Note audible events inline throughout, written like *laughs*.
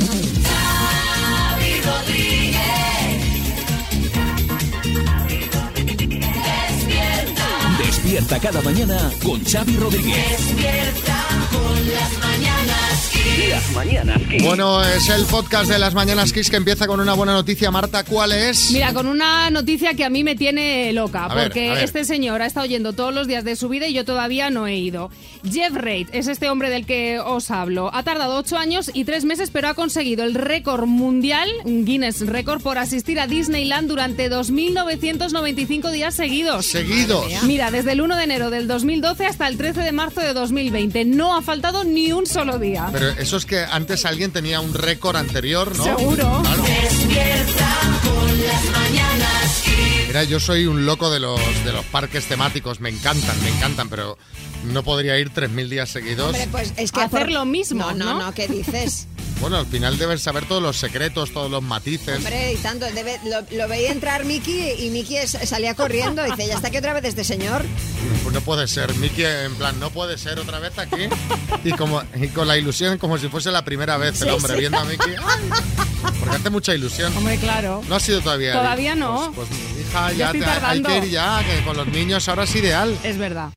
Xavi Rodríguez. Despierta, Despierta cada mañana con Xavi Rodríguez. despierta con las mañanas. Las mañanas Kiss. Bueno, es el podcast de las Mañanas Kiss que empieza con una buena noticia. Marta, ¿cuál es? Mira, con una noticia que a mí me tiene loca, A porque ver. este señor ha estado yendo todos los días de su vida y yo todavía no he ido. Jeff Reid es este hombre del que os hablo. Ha tardado ocho años y tres meses, pero ha conseguido el récord mundial, Guinness Récord, por asistir a Disneyland durante 2.995 días seguidos. Seguidos. Mira, desde el 1 de enero del 2012 hasta el 13 de marzo de 2020. No ha faltado ni un solo día. Pero eso es que antes alguien tenía un récord anterior, ¿no? Seguro. Claro. Despierta con las mañanas. Mira, yo soy un loco de los, de los parques temáticos. Me encantan, me encantan, pero no podría ir 3.000 días seguidos. Hombre, pues es que Hacer por- lo mismo, No, no, ¿no? no, ¿qué dices? *laughs* Bueno, al final debes saber todos los secretos, todos los matices. Hombre, y tanto, debe- lo, lo veía entrar Miki y Miki salía corriendo. Dice, ya está aquí otra vez este señor. Pues no puede ser. Mickey, en plan, no puede ser otra vez aquí. Y, como, y con la ilusión como si fuese la primera vez el hombre sí. viendo a Mickey. Porque hace mucha ilusión. Hombre, claro. No ha sido todavía. Todavía no. Pues, pues, mi hija, Ya te- hay que ir ya, que con los niños ahora es ideal. Es verdad.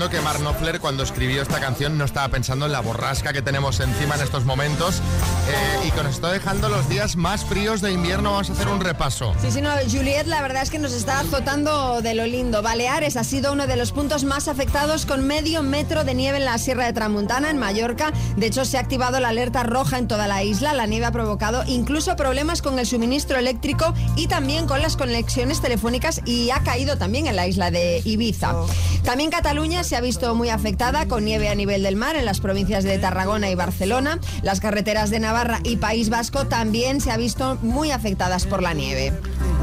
Entiendo que Mark Knopfler cuando escribió esta canción no estaba pensando en la borrasca que tenemos encima en estos momentos eh, y que nos está dejando los días más fríos de invierno. Vamos a hacer un repaso. Sí, sí, no, Juliet, la verdad es que nos está azotando de lo lindo. Baleares ha sido uno de los puntos más afectados con medio metro de nieve en la Sierra de Tramuntana, en Mallorca. De hecho, se ha activado la alerta roja en toda la isla. La nieve ha provocado incluso problemas con el suministro eléctrico y también con las conexiones telefónicas y ha caído también en la isla de Ibiza. También Cataluña se ha visto muy afectada con nieve a nivel del mar en las provincias de Tarragona y Barcelona. Las carreteras de Navarra y País Vasco también se ha visto muy afectadas por la nieve.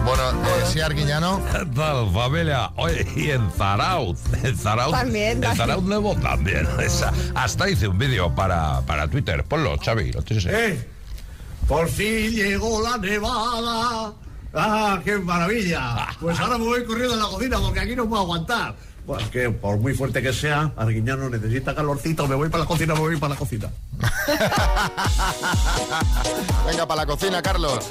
Bueno, eh, sí, Arguiñano. ¿Qué tal, familia? Oye, y en Zarauz. En Zarauz. También, En. Zarauz Nuevo también. *laughs* Esa- hasta hice un vídeo para, para Twitter. Ponlo, Xavi. Lo tienes ahí. ¡Eh! Por fin llegó la nevada. ¡Ah, qué maravilla! *laughs* Pues ahora me voy corriendo a la cocina porque aquí no puedo aguantar. Bueno, que por muy fuerte que sea, Arguiñano necesita calorcito. Me voy para la cocina, me voy para la cocina. *laughs* Venga, para la cocina, Carlos.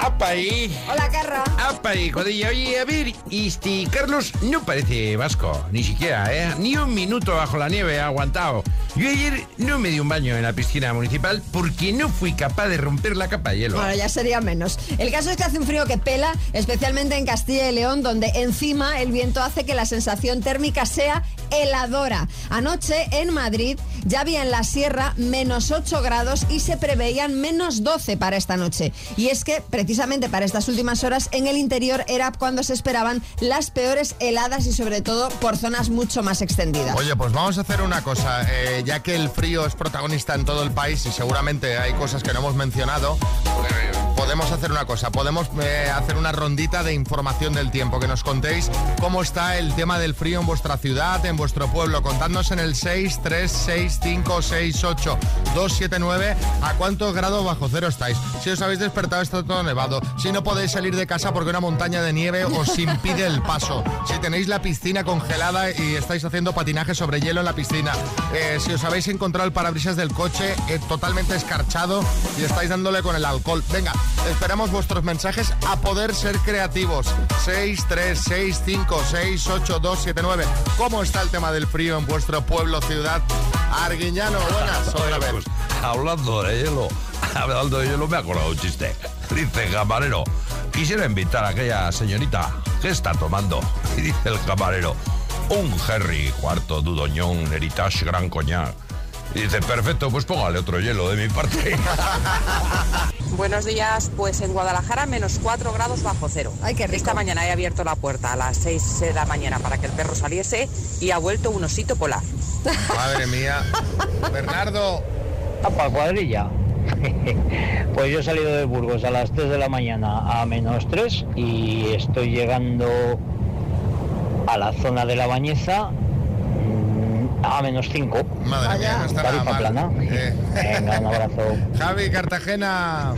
¡Apa ahí! Hola, Carra. ¡Apa ahí, codilla! Oye, a ver, este Carlos no parece vasco, ni siquiera, ¿eh? Ni un minuto bajo la nieve ha aguantado. Yo ayer no me di un baño en la piscina municipal porque no fui capaz de romper la capa de hielo. Bueno, ya sería menos. El caso es que hace un frío que pela, especialmente en Castilla y León, donde encima el viento hace que la sensación térmica sea heladora. Anoche en Madrid ya había en la sierra menos 8 grados y se preveían menos 12 para esta noche. Y es que precisamente para estas últimas horas en el interior era cuando se esperaban las peores heladas y sobre todo por zonas mucho más extendidas. Oye, pues vamos a hacer una cosa. eh, ya que el frío es protagonista en todo el país y seguramente hay cosas que no hemos mencionado, eh, podemos hacer una cosa. Podemos eh, hacer una rondita de información del tiempo. Que nos contéis cómo está el tema del frío en vuestra ciudad, en vuestro pueblo. Contadnos en el 636568279 a cuántos grados bajo cero estáis. Si os habéis despertado está todo nevado. Si no podéis salir de casa porque una montaña de nieve os *laughs* impide el paso. Si tenéis la piscina congelada y estáis haciendo patinaje sobre hielo en la piscina. Eh, si os habéis encontrado el parabrisas del coche eh, totalmente escarchado y estáis dándole con el alcohol. Venga, esperamos vuestros mensajes a poder ser creativos. 636568279. ¿Cómo está el tema del frío en vuestro pueblo, ciudad? Arguiñano, buenas, *laughs* otra vez. pues, hablando de hielo, *laughs* hablando de hielo, me ha acordado un chiste. *laughs* Dice camarero, quisiera invitar a aquella señorita que está tomando. Y dice el camarero, un Harry cuarto dudoñón Heritage Gran Coñac. Y dice, perfecto, pues póngale otro hielo de mi parte. Buenos días, pues en Guadalajara menos 4 grados bajo cero. Ay, qué rico. Esta mañana he abierto la puerta a las 6 de la mañana para que el perro saliese y ha vuelto un osito polar. *laughs* Madre mía. Bernardo, Apa, cuadrilla. *laughs* Pues yo he salido de Burgos a las 3 de la mañana a menos 3 y estoy llegando a la zona de la Bañeza a menos 5. Madre mía, no está nada Tarifa mal. plana. Eh, Venga, un abrazo. *laughs* Javi, Cartagena.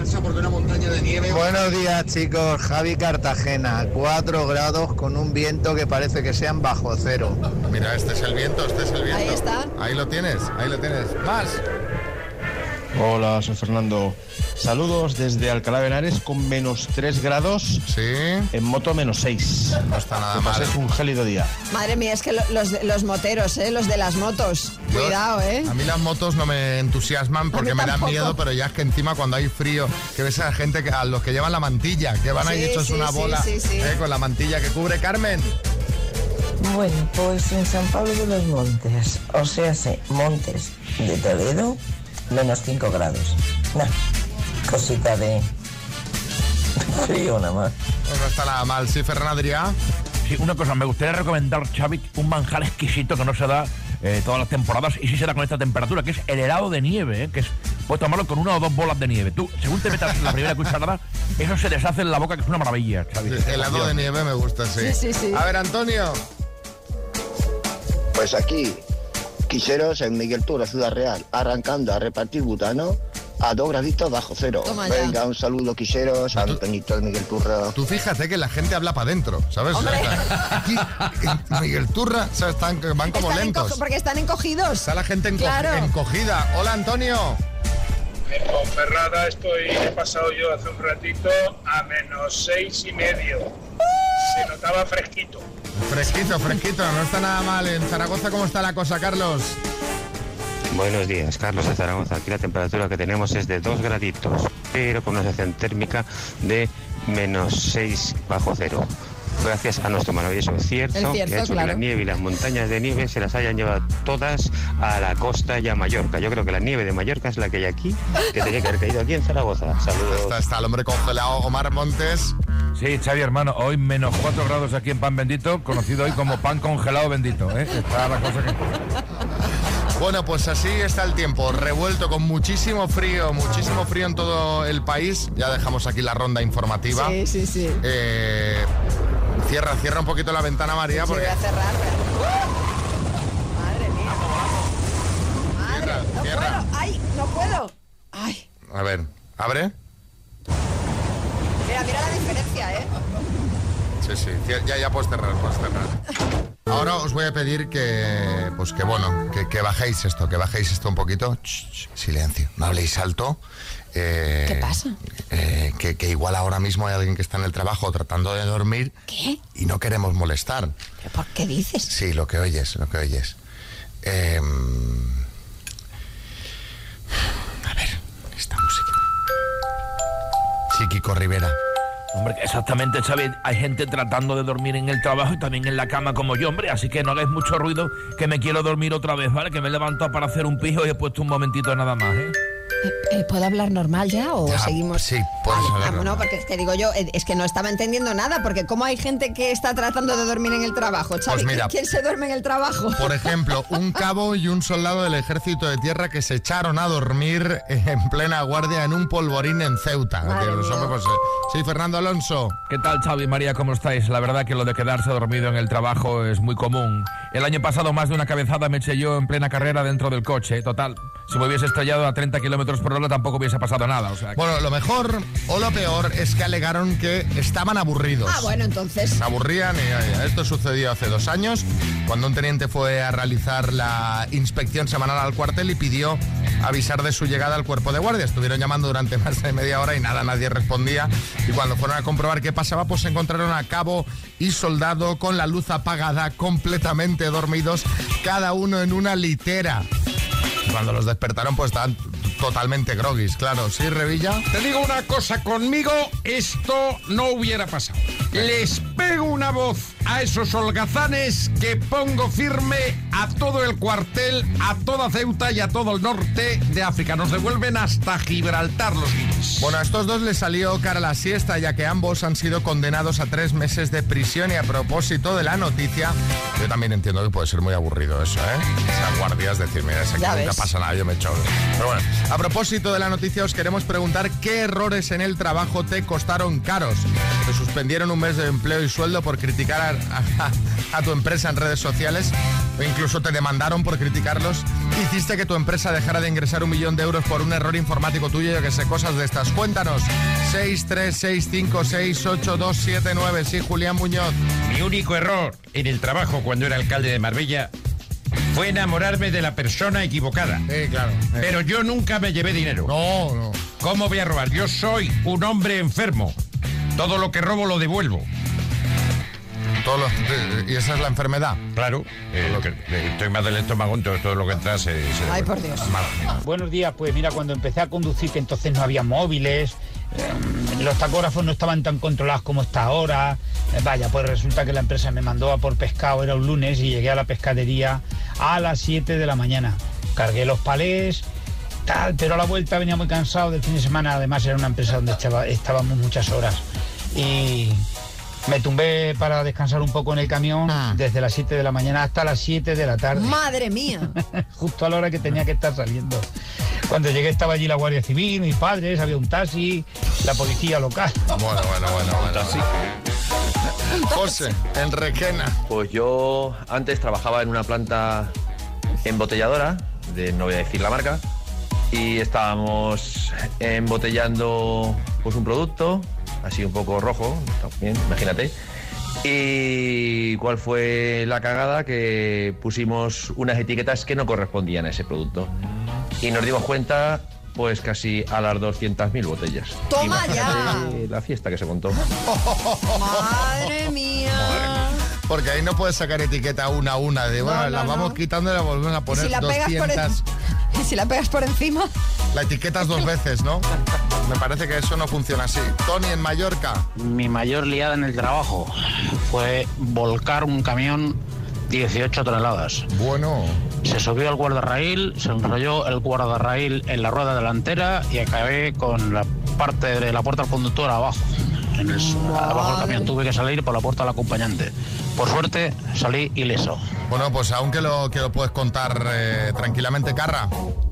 Buenos días chicos, Javi Cartagena, 4 grados con un viento que parece que sean bajo cero. Mira, este es el viento, este es el viento. Ahí está. Ahí lo tienes, ahí lo tienes. Más. Hola, soy Fernando. Saludos desde Alcalá de Henares con menos 3 grados. Sí. En moto menos 6. No está nada Que mal. pases un gélido día. Madre mía, es que lo- los, los moteros, ¿eh? Los de las motos. Yo- Cuidado, ¿eh? A mí las motos no me entusiasman porque me dan miedo, pero ya es que encima cuando hay frío, que ves a la gente, que, a los que llevan la mantilla, que van ahí hechos sí, una sí, bola sí, sí. eh, con la mantilla que cubre Carmen. Bueno, pues en San Pablo de los Montes, o sea, sí, Montes de Toledo, menos 5 grados. Nah, cosita de frío nada más. Pues no está nada mal, sí, Fernando Adrià. Sí, una cosa, me gustaría recomendar, Xavi, un manjar exquisito que no se da eh, todas las temporadas y sí se da con esta temperatura, que es el helado de nieve, eh, que es, puedes tomarlo con una o dos bolas de nieve. Tú, según te metas la primera cucharada, eso se deshace en la boca, que es una maravilla, Xavi. Helado de nieve me gusta, sí. Sí, sí, sí. A ver, Antonio. Pues aquí, quiseros en Miguel Turra, Ciudad Real, arrancando a repartir butano a dos graditos bajo cero. Venga, un saludo, quiseros, San Benito de Miguel Turra. Tú fíjate que la gente habla para adentro, ¿sabes? Hombre. Aquí, Miguel Turra, ¿sabes? Están, van como Están lentos. porque están encogidos. Está la gente enco- Claro. encogida. Hola, Antonio. En Ponferrada estoy, he pasado yo hace un ratito a menos seis y medio. Se notaba fresquito. Fresquito, fresquito, no está nada mal. En Zaragoza, ¿cómo está la cosa, Carlos? Buenos días, Carlos de Zaragoza. Aquí la temperatura que tenemos es de 2 graditos, pero con una sensación térmica de menos 6 bajo cero. Gracias a nuestro maravilloso cierzo, El que ha hecho que la nieve y las montañas de nieve se las hayan llevado todas a la costa y a Mallorca. Yo creo que la nieve de Mallorca es la que hay aquí, que tenía que haber caído aquí en Zaragoza. Saludos. Está, está el hombre congelado, Omar Montes. Sí, Xavi, hermano, hoy menos 4 grados aquí en Pan Bendito, conocido hoy como pan congelado bendito, ¿eh? Está la cosa que... Bueno, pues así está el tiempo, revuelto con muchísimo frío, muchísimo frío en todo el país. Ya dejamos aquí la ronda informativa. Sí, sí, sí. Eh, cierra, cierra un poquito la ventana, María, Sí, porque voy a cerrar. Madre mía. Madre, no cierra. puedo. Ay, no puedo. Ay, a ver, abre. mira, mira la diferencia, ¿eh? Sí, sí, ya, ya puedes cerrar, puedes cerrar. Ahora os voy a pedir que, pues que bueno, que, que bajéis esto, que bajéis esto un poquito. Silencio, no habléis alto. Eh, ¿Qué pasa? eh, que, que igual ahora mismo hay alguien que está en el trabajo tratando de dormir ¿Qué? y no queremos molestar. ¿Pero por qué dices? Sí, lo que oyes, lo que oyes. Eh, a ver, esta música. Sí, Kiko Rivera. Hombre, exactamente, Xavi. Hay gente tratando de dormir en el trabajo y también en la cama como yo, hombre. Así que no hagáis mucho ruido, que me quiero dormir otra vez, ¿vale? Que me he levantado para hacer un pijo y he puesto un momentito nada más, ¿eh? Eh, ¿Puedo hablar normal ya o Ya, seguimos? Sí, puedes Vale, hablar ah, normal. no, porque es que digo yo, eh, es que no estaba entendiendo nada, porque ¿cómo hay gente que está tratando de dormir en el trabajo? Xavi, Pues mira. ¿quién se duerme en el trabajo? Por ejemplo, *laughs* un cabo y un soldado del ejército de tierra que se echaron a dormir en plena guardia en un polvorín en Ceuta. Los hombres, pues, eh, sí, Fernando Alonso. ¿Qué tal, Xavi María? ¿Cómo estáis? La verdad que lo de quedarse dormido en el trabajo es muy común. El año pasado más de una cabezada me eché yo en plena carrera dentro del coche. Total, si me hubiese estrellado a 30 kilómetros por hora tampoco hubiese pasado nada. O sea, que- Bueno, lo mejor o lo peor es que alegaron que estaban aburridos. Ah, bueno, entonces. Se aburrían y esto sucedió hace dos años cuando un teniente fue a realizar la inspección semanal al cuartel y pidió avisar de su llegada al cuerpo de guardia. Estuvieron llamando durante más de media hora y nada, nadie respondía. Y cuando fueron a comprobar qué pasaba, pues se encontraron a cabo y soldado con la luz apagada, completamente dormidos, cada uno en una litera. Cuando los despertaron, pues estaban totalmente groguis, claro. ¿Sí, Revilla? Te digo una cosa, conmigo esto no hubiera pasado. Les pego una voz a esos holgazanes que pongo firme a todo el cuartel, a toda Ceuta y a todo el norte de África. Nos devuelven hasta Gibraltar los guiris. Bueno, a estos dos les salió cara la siesta, ya que ambos han sido condenados a tres meses de prisión. Y a propósito de la noticia, yo también entiendo que puede ser muy aburrido eso, ¿eh? Esas guardias, decir, mira, es aquí Ya nunca ves. pasa nada, yo me echo. Pero bueno, a propósito de la noticia, os queremos preguntar qué errores en el trabajo te costaron caros. Te suspendieron un mes de empleo y sueldo por criticar a, a- a tu empresa en redes sociales o incluso te demandaron por criticarlos. Hiciste que tu empresa dejara de ingresar un millón de euros por un error informático tuyo, yo que sé, cosas de estas. Cuéntanos. 636568279. Sí, Julián Muñoz. Mi único error en el trabajo cuando era alcalde de Marbella fue enamorarme de la persona equivocada. Sí, claro. Pero yo nunca me llevé dinero. No, no. ¿Cómo voy a robar? Yo soy un hombre enfermo. Todo lo que robo lo devuelvo. Y esa es la enfermedad. Claro, eh, que- eh, estoy mal del estómago, entonces todo lo que entra se... se Ay, por Dios. Mal. Buenos días, pues mira, cuando empecé a conducir, que entonces no había móviles, eh, los tacógrafos no estaban tan controlados como está ahora. Eh, vaya, pues resulta que la empresa me mandó a por pescado, era un lunes, y llegué a la pescadería a las 7 de la mañana. Cargué los palés, tal, pero a la vuelta venía muy cansado del fin de semana, además era una empresa donde estaba- estábamos muchas horas. Y me tumbé para descansar un poco en el camión desde las 7 de la mañana hasta las 7 de la tarde Madre mía. *laughs* justo a la hora que tenía que estar saliendo. Cuando llegué estaba allí la Guardia Civil, mis padres, había un taxi, la policía local. Bueno, bueno, bueno, bueno. José, en Requena. Pues yo antes trabajaba en una planta embotelladora, de, no voy a decir la marca, y estábamos embotellando pues un producto, así un poco rojo, también, imagínate. Y cuál fue la cagada que pusimos unas etiquetas que no correspondían a ese producto. Y nos dimos cuenta pues casi a las 200.000 botellas. Toma ya. La fiesta que se contó. Madre mía. Porque ahí no puedes sacar etiqueta una a una. De, bueno, no, la no. vamos quitando y la volvemos a Y poner si la pegas por 200. en- *laughs* y si la pegas por encima. La etiquetas dos veces, ¿no? Me parece que eso no funciona así. Tony en Mallorca. Mi mayor liada en el trabajo fue volcar un camión 18 toneladas. Bueno. Se subió al guardarraíl, se enrolló el guardarraíl en la rueda delantera y acabé con la parte de la puerta del conductor abajo. En el, abajo del camión tuve que salir por la puerta del acompañante. Por suerte salí ileso. Bueno, pues aunque lo, que lo puedes contar eh, tranquilamente, Carra.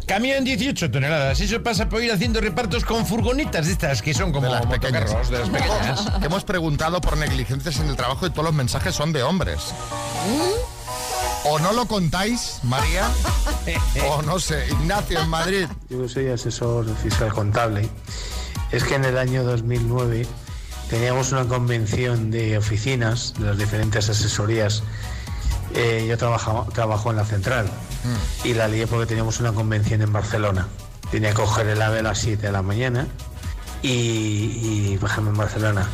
Camión 18 toneladas. Eso pasa por ir haciendo repartos con furgonitas de estas que son como De las pequeñas. motocarros, de las pequeñas. Que hemos preguntado por negligencias en el trabajo y todos los mensajes son de hombres. O no lo contáis, María, o no sé, Ignacio en Madrid. Yo soy asesor fiscal contable. Es que en el año 2009 teníamos una convención de oficinas de las diferentes asesorías. Eh, yo trabajaba, trabajo en la central y la lié porque teníamos una convención en Barcelona. Tenía que coger el AVE a las 7 de la mañana y, y bajarme en Barcelona.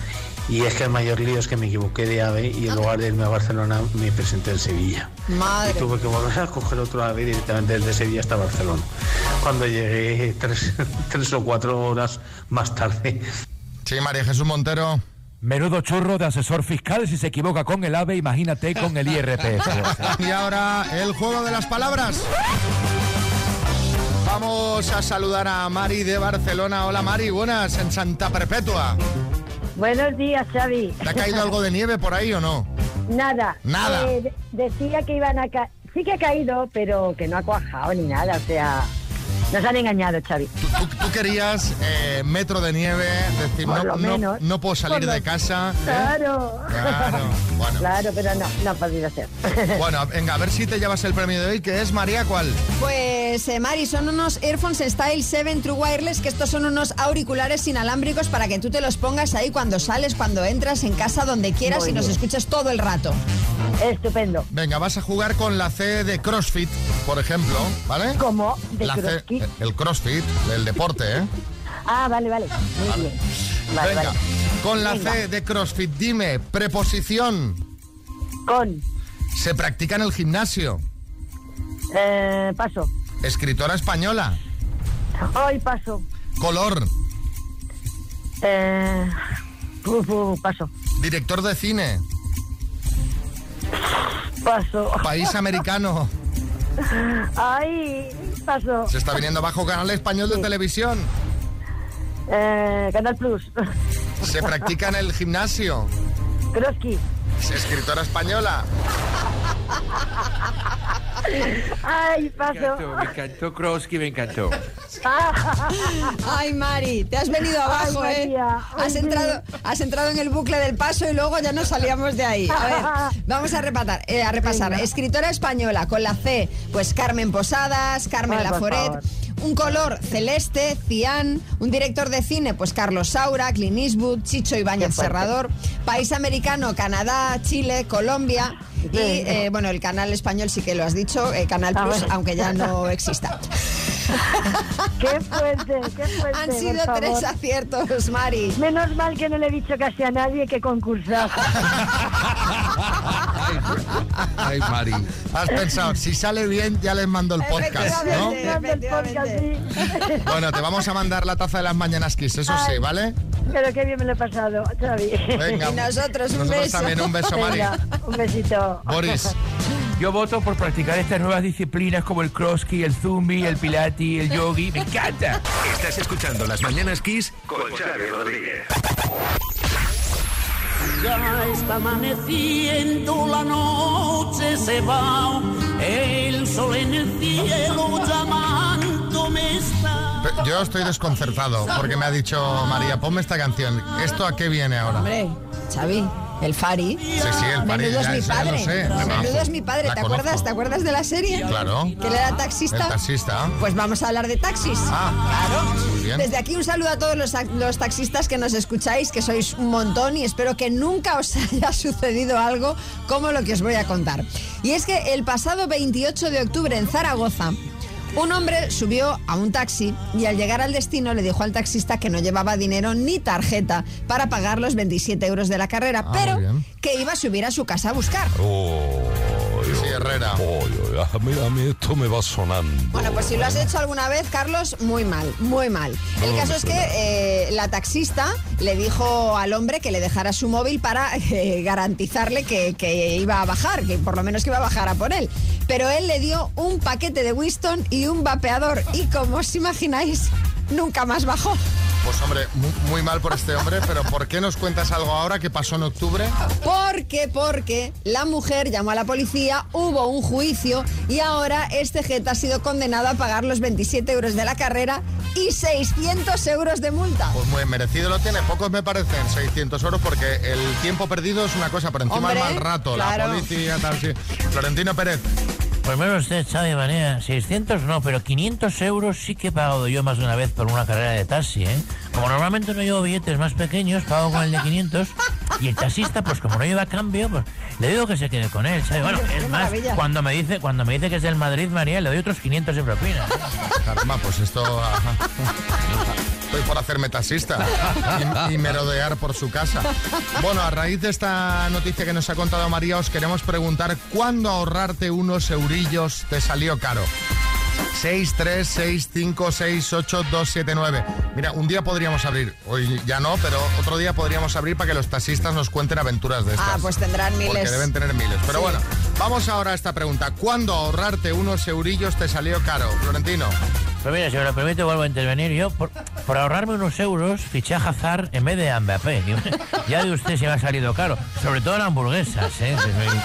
Y es que el mayor lío es que me equivoqué de AVE y en lugar de irme a Barcelona me presenté en Sevilla. Madre. Y tuve que volver a coger otro ave directamente desde Sevilla hasta Barcelona. Cuando llegué tres, *laughs* tres o cuatro horas más tarde. Sí, María Jesús Montero. Menudo churro de asesor fiscal si se equivoca con el AVE, imagínate con el IRPF. *laughs* Y ahora el juego de las palabras. Vamos a saludar a Mari de Barcelona. Hola Mari, buenas, en Santa Perpetua. Buenos días, Xavi. ¿Te ha caído algo de nieve por ahí o no? Nada. Nada. Eh, de- decía que iban a caer. Sí que ha caído, pero que no ha cuajado ni nada. O sea, nos han engañado, Xavi. Tú, tú querías eh, metro de nieve, decir, no, puedo salir lo- de casa. ¿eh? Claro. Claro, bueno. Claro, pero no, no ha podido ser. *laughs* Bueno, venga, a ver si te llevas el premio de hoy, que es María, ¿cuál? Pues, eh, Mari, son unos Airphones Style 7 True Wireless, que estos son unos auriculares inalámbricos para que tú te los pongas ahí cuando sales, cuando entras, en casa, donde quieras Muy y nos escuches todo el rato. Estupendo. Venga, vas a jugar con la C de CrossFit, por ejemplo, ¿vale? ¿Cómo? ¿De La C- CrossFit? el CrossFit, el deporte, ¿eh? *laughs* Ah, vale, vale. Muy bien. Vale, Venga, vale. con la Venga. C de CrossFit, dime, preposición. Con. Se practica en el gimnasio. Eh, paso. Escritora española. Hoy paso. Color. Eh, uf, paso. Director de cine. Paso. País americano. Ay, paso. Se está viniendo bajo canal español de televisión. Eh, Canal Plus. Se practica en el gimnasio. Kroski. Escritora española. Ay, paso. Me encantó Krosky, me encantó. Ay, Mari, te has venido abajo, Ay, ¿eh? Ay, Has sí. entrado, has entrado en el bucle del paso y luego ya no salíamos de ahí. A ver, *laughs* vamos a repasar. eh, a repasar. Venga. Escritora española con la C, pues Carmen Posadas, Carmen Ay, Laforet. Un color celeste, cian. Un director de cine, pues Carlos Saura, Clint Eastwood, Chicho Ibáñez. Serrador. País americano, Canadá, Chile, Colombia. Y eh, bueno, el canal español sí que lo has dicho, eh, Canal Ah, Plus, aunque ya no *laughs* exista. Qué fuerte, qué fuerte. Han por sido favor. tres aciertos, Mari. Menos mal que no le he dicho casi a nadie que concursaba. *laughs* Ay, Mari. Has pensado, si sale bien, ya les mando el podcast, ¿no? Bueno, te vamos a mandar la taza de las mañanas Kiss, eso sí, Ay. ¿vale? Pero qué bien me lo he pasado, Xavi. Venga. Y nosotros, un Nosotros beso. también, un beso, Mari. Venga, un besito. Boris. Yo voto por practicar estas nuevas disciplinas como el crossky, el zumbi, el pilati, el yogi. ¡Me encanta! Estás escuchando Las Mañanas Kiss con Xavi Rodríguez. Ya está amaneciendo, la noche se va, el sol en el cielo llamándome está. Yo estoy desconcertado porque me ha dicho María, ponme esta canción. ¿Esto a qué viene ahora? Hombre, Xavi, el Fari. Sí, sí, el Fari, Menudo es mi padre. sé. Menudo es mi padre. La ¿Te conozco. acuerdas? ¿Te acuerdas de la serie? Claro. Que él era taxista. El taxista. Pues vamos a hablar de taxis. Ah, claro. muy bien. Desde aquí un saludo a todos los, los taxistas que nos escucháis, que sois un montón y espero que nunca os *laughs* haya sucedido algo como lo que os voy a contar. Y es que el pasado 28 de octubre en Zaragoza, un hombre subió a un taxi y al llegar al destino le dijo al taxista que no llevaba dinero ni tarjeta para pagar los 27 euros de la carrera, Ah, pero que iba a subir a su casa a buscar. Sí, Herrera. A, mí, a mí esto me va sonando. Bueno, pues si lo has hecho alguna vez, Carlos, muy mal, muy mal. El No, caso es que eh, la taxista le dijo al hombre que le dejara su móvil para eh, garantizarle que, que iba a bajar, que por lo menos que iba a bajar a por él. Pero él le dio un paquete de Winston y un vapeador y como os imagináis, nunca más bajó. Pues hombre, mu- muy mal por este hombre, pero ¿por qué nos cuentas algo ahora que pasó en octubre? Porque, porque la mujer llamó a la policía, hubo un juicio y ahora este jeta ha sido condenado a pagar los 27 euros de la carrera y 600 euros de multa. Pues muy merecido lo tiene, pocos me parecen 600 euros porque el tiempo perdido es una cosa, por encima Hombre, el mal rato, la policía, tal, sí. Florentino Pérez. Pues menos usted, Xavi Manea, 600 no, pero 500 euros sí que he pagado yo más de una vez por una carrera de taxi, ¿eh? Como normalmente no llevo billetes más pequeños, pago con el de 500 y el taxista, pues como no lleva cambio, pues le digo que se quede con él, ¿sabe? Bueno, es más, cuando me dice cuando me dice que es del Madrid, María, le doy otros 500 de propina. Caramba, pues esto... Estoy por hacerme taxista y, y merodear por su casa. Bueno, a raíz de esta noticia que nos ha contado María, os queremos preguntar ¿cuándo ahorrarte unos eurillos te salió caro? 636568279. Mira, un día podríamos abrir, hoy ya no, pero otro día podríamos abrir para que los taxistas nos cuenten aventuras de estas. Ah, pues tendrán Porque miles. deben tener miles. Pero Sí. bueno, vamos ahora a esta pregunta. ¿Cuándo ahorrarte unos eurillos te salió caro? Florentino. Pues mira, si me lo permite, vuelvo a intervenir. Yo, por, por ahorrarme unos euros, fiché a Hazard en vez de Mbappé. *laughs* Ya de usted se me ha salido caro. Sobre todo las hamburguesas, ¿eh? Que soy-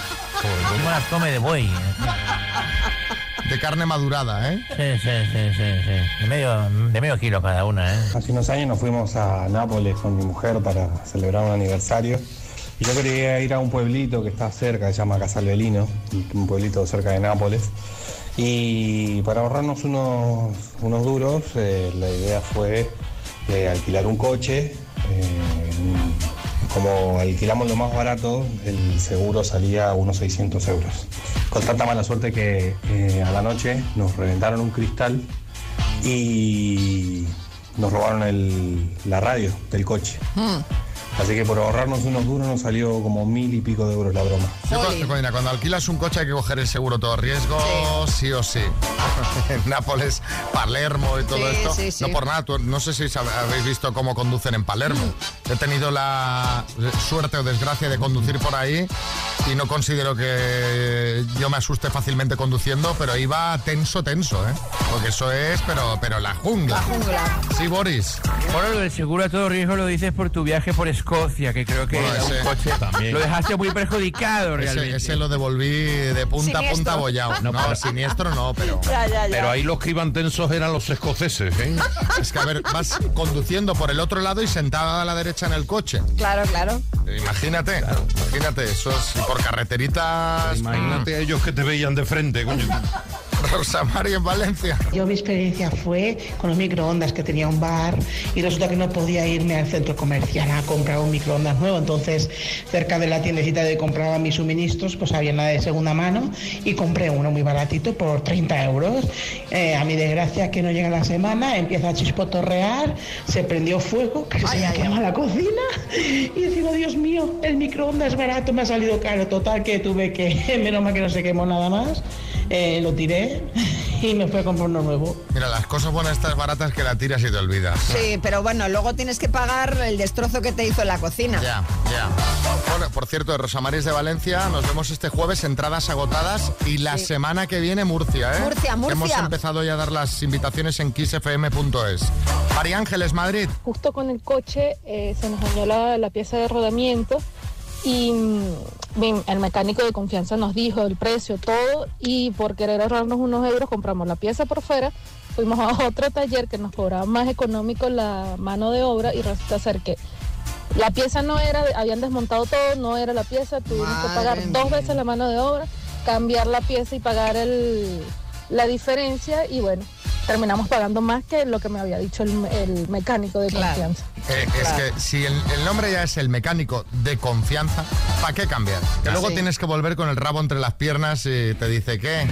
Encima las come de buey. ¿eh? De carne madurada, ¿eh? Sí, sí, sí, sí, sí. De medio, de medio kilo cada una, ¿eh? Hace unos años nos fuimos a Nápoles con mi mujer para celebrar un aniversario. Y yo quería ir a un pueblito que está cerca, que se llama Casalbelino, un pueblito cerca de Nápoles. Y para ahorrarnos unos, unos duros, eh, la idea fue eh, alquilar un coche. eh, como alquilamos lo más barato, el seguro salía a unos 600 euros. Con tanta mala suerte que a la noche nos reventaron un cristal y nos robaron el- la radio del coche. Así que por ahorrarnos unos duros nos salió como mil y pico de euros la broma. Yo cuando, cuando alquilas un coche hay que coger el seguro todo riesgo, sí, o sí. *laughs* en Nápoles, Palermo y todo Sí, esto. sí, sí. No por nada, tú- no sé si habéis visto cómo conducen en Palermo. He tenido la suerte o desgracia de conducir por ahí y no considero que yo me asuste fácilmente conduciendo, pero iba tenso, tenso, ¿eh? Porque eso es, pero, pero la jungla. La jungla. Sí, Boris. Bueno, lo del seguro a todo riesgo lo dices por tu viaje por Escocia, que creo que Bueno, era un ese coche también. lo dejaste muy perjudicado realmente. Ese, ese lo devolví de punta a punta abollado. No, pero- siniestro no, pero... Pero ahí los que iban tensos eran los escoceses, ¿eh? Es que, a ver, vas conduciendo por el otro lado y sentada a la derecha en el coche. Claro, claro. Imagínate, imagínate, eso es por carreteritas... Imagínate a ellos que te veían de frente, coño. Rosa María en Valencia. Yo mi experiencia fue con los microondas que tenía un bar y resulta que no podía irme al centro comercial a comprar un microondas nuevo. Entonces, cerca de la tiendecita de compraba mis suministros, pues había una de segunda mano y compré uno muy baratito por 30 euros. Eh, a mi desgracia que no llega la semana, empieza a chispotorrear, se prendió fuego, que se quema la cocina y decía, Dios mío, el microondas barato me ha salido caro. Total que tuve que, *laughs* menos mal que no se quemó nada más, eh, lo tiré *laughs* y me fui a comprar uno nuevo. Mira, las cosas buenas estas baratas que la tiras y te olvidas. Sí, pero bueno, luego tienes que pagar el destrozo que te hizo en la cocina. Ya, ya. Bueno, por cierto, de Rosa María de Valencia, nos vemos este jueves, entradas agotadas y la Sí. semana que viene Murcia, ¿eh? Murcia, Murcia. Hemos empezado ya a dar las invitaciones en kissfm.es. María Ángeles, Madrid. Justo con el coche eh, se nos dañó la, la pieza de rodamiento y mm, bien, el mecánico de confianza nos dijo el precio, todo, y por querer ahorrarnos unos euros compramos la pieza por fuera, fuimos a otro taller que nos cobraba más económico la mano de obra y resulta ser que la pieza no era, habían desmontado todo, no era la pieza, tuvimos que pagar dos veces la mano de obra, cambiar la pieza y pagar el, la diferencia y bueno, terminamos pagando más que lo que me había dicho el, el mecánico de confianza. Eh, Es que si el, el nombre ya es el mecánico de confianza, ¿para qué cambiar? Que luego Sí. tienes que volver con el rabo entre las piernas y te dice, ¿qué? ¿Eh?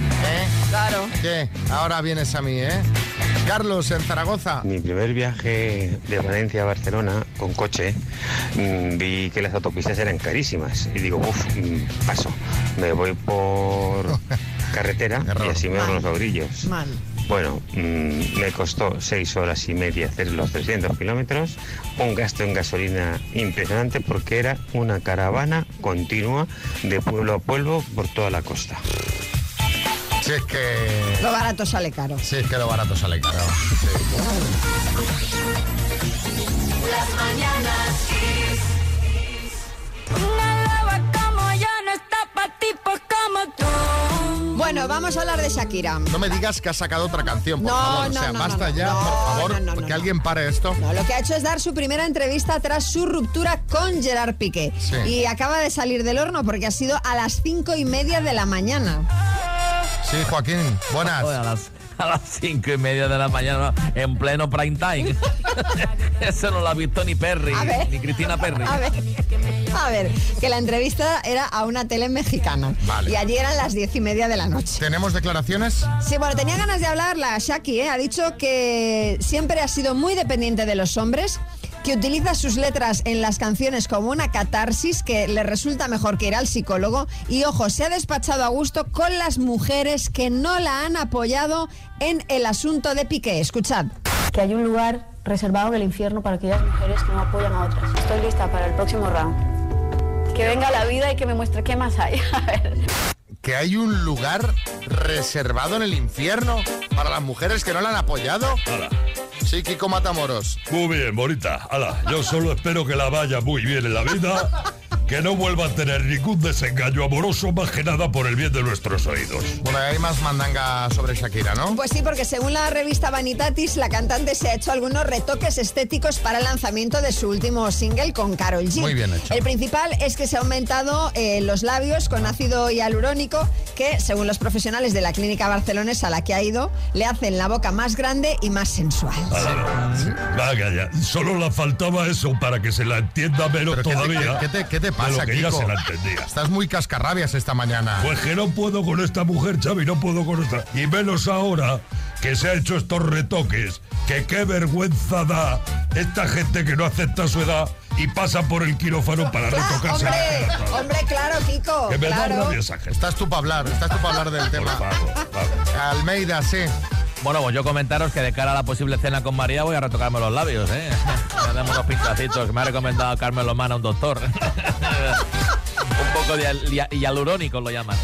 Claro. ¿Qué? Ahora vienes a mí, ¿eh? Carlos, en Zaragoza. Mi primer viaje de Valencia a Barcelona con coche, mm, vi que las autopistas eran carísimas. Y digo, uff, mm, paso. Me voy por carretera y así me los ladrillos. Mal. Bueno, mm, me costó seis horas y media hacer los 300 kilómetros, un gasto en gasolina impresionante porque era una caravana continua de pueblo a pueblo por toda la costa. Si es que... Lo barato sale caro. Sí, es que lo barato sale caro. Las mañanas Kiss. Una loba como yo no está pa' tipos como tú. Bueno, vamos a hablar de Shakira. No me digas que has sacado otra canción, por No, favor. no, o sea, no, basta no, ya, no, por favor, no, no, que alguien pare esto. No, lo que ha hecho es dar su primera entrevista tras su ruptura con Gerard Piqué. Sí. Y acaba de salir del horno porque ha sido a las cinco y media de la mañana. Sí, Joaquín, buenas. Joder, a las, a las cinco y media de la mañana, en pleno prime time. *laughs* Eso no lo ha visto ni Perry, ver. ni Cristina Perry. A ver, a ver, que la entrevista era a una tele mexicana. Vale. Y allí eran las diez y media de la noche. ¿Tenemos declaraciones? Sí, bueno, tenía ganas de hablar la Shaki, ¿eh? ha dicho que siempre ha sido muy dependiente de los hombres, que utiliza sus letras en las canciones como una catarsis que le resulta mejor que ir al psicólogo y ojo, se ha despachado a gusto con las mujeres que no la han apoyado en el asunto de Piqué. Escuchad. que hay un lugar reservado en el infierno para aquellas mujeres que no apoyan a otras. Estoy lista para el próximo round. Que venga la vida y que me muestre qué más hay. *laughs* A ver. ¿Que hay un lugar reservado en el infierno para las mujeres que no la han apoyado? Sí, Kiko Matamoros. Muy bien, bonita. Ala, yo solo espero que la vaya muy bien en la vida, *laughs* que no vuelva a tener ningún desengaño amoroso más que nada por el bien de nuestros oídos. Bueno, hay más mandanga sobre Shakira, ¿no? Pues sí, porque según la revista Vanitatis, la cantante se ha hecho algunos retoques estéticos para el lanzamiento de su último single con Carol G. Muy bien hecho. El principal es que se ha aumentado eh, los labios con ácido hialurónico, que según los profesionales de la clínica barcelonesa a la que ha ido, le hacen la boca más grande y más sensual. Vaya, ya. Solo le faltaba eso para que se la entienda menos ¿Pero qué te- todavía. ¿Qué te, qué te pasa, lo que ya Kiko? se la entendía. Estás muy cascarrabias esta mañana. Pues que no puedo con esta mujer, Xavi, no puedo con esta. Y menos ahora que se ha hecho estos retoques. Que qué vergüenza da esta gente que no acepta su edad y pasa por el quirófano para retocarse. la Hombre, hombre, claro, Kiko. Que me da claro. rabia esa gente. Estás tú para hablar, estás tú para hablar del tema. Almeida, sí. Bueno, pues yo comentaros que de cara a la posible cena con María voy a retocarme los labios, ¿eh? *laughs* Me damos unos pinchacitos que me ha recomendado Carmen Lomana, un doctor. *laughs* un poco de hial- hia- hialurónico lo llaman.